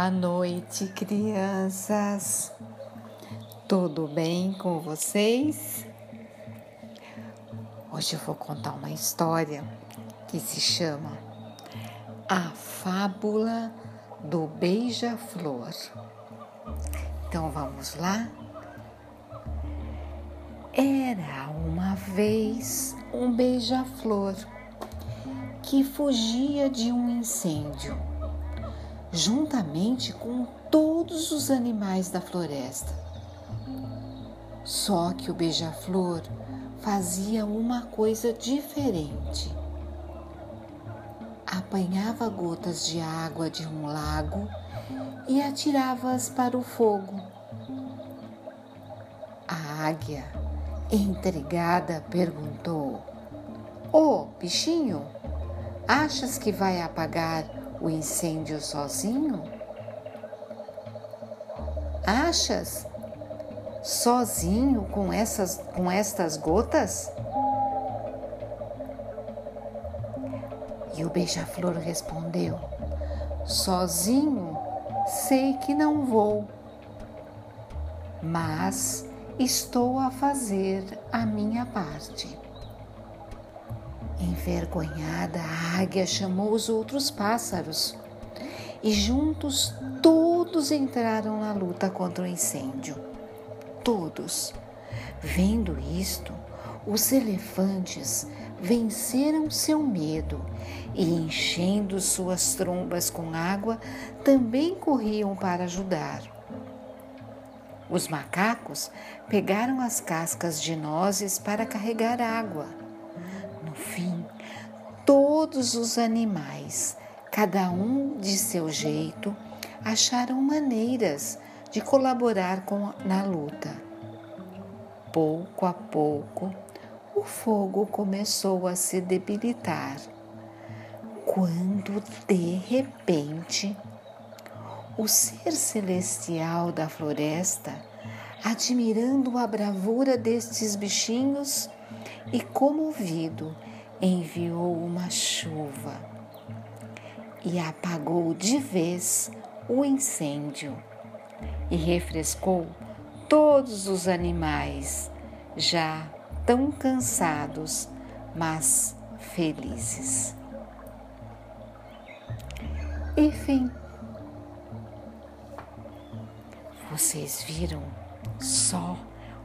Boa noite, crianças. Tudo bem com vocês? Hoje eu vou contar uma história que se chama A Fábula do Beija-Flor. Então vamos lá? Era uma vez um beija-flor que fugia de um incêndio juntamente com todos os animais da floresta. Só que o beija-flor fazia uma coisa diferente. Apanhava gotas de água de um lago e atirava-as para o fogo. A águia, intrigada, perguntou: Ô oh, bichinho, achas que vai apagar o incêndio sozinho? Achas? Sozinho com essas com estas gotas? E o beija-flor respondeu: Sozinho sei que não vou, mas estou a fazer a minha parte. Envergonhada, a águia chamou os outros pássaros e juntos todos entraram na luta contra o incêndio. Todos. Vendo isto, os elefantes venceram seu medo e, enchendo suas trombas com água, também corriam para ajudar. Os macacos pegaram as cascas de nozes para carregar água. No fim, todos os animais, cada um de seu jeito, acharam maneiras de colaborar com, na luta. Pouco a pouco, o fogo começou a se debilitar, quando de repente o ser celestial da floresta, admirando a bravura destes bichinhos, e, comovido, enviou uma chuva e apagou de vez o incêndio e refrescou todos os animais, já tão cansados, mas felizes. Enfim, vocês viram só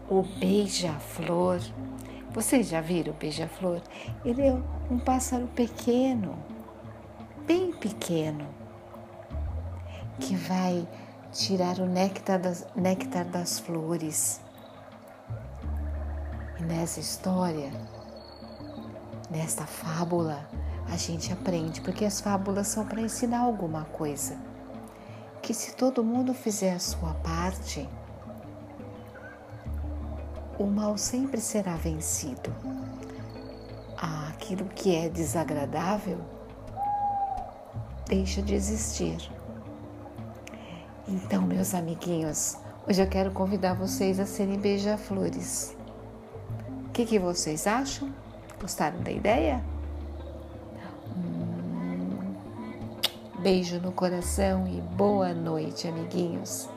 o beija-flor vocês já viram o beija-flor? Ele é um pássaro pequeno, bem pequeno, que vai tirar o néctar das, néctar das flores. E nessa história, nesta fábula, a gente aprende, porque as fábulas são para ensinar alguma coisa. Que se todo mundo fizer a sua parte, o mal sempre será vencido. Aquilo que é desagradável deixa de existir. Então, meus amiguinhos, hoje eu quero convidar vocês a serem beija-flores. O que, que vocês acham? Gostaram da ideia? Hum, beijo no coração e boa noite, amiguinhos.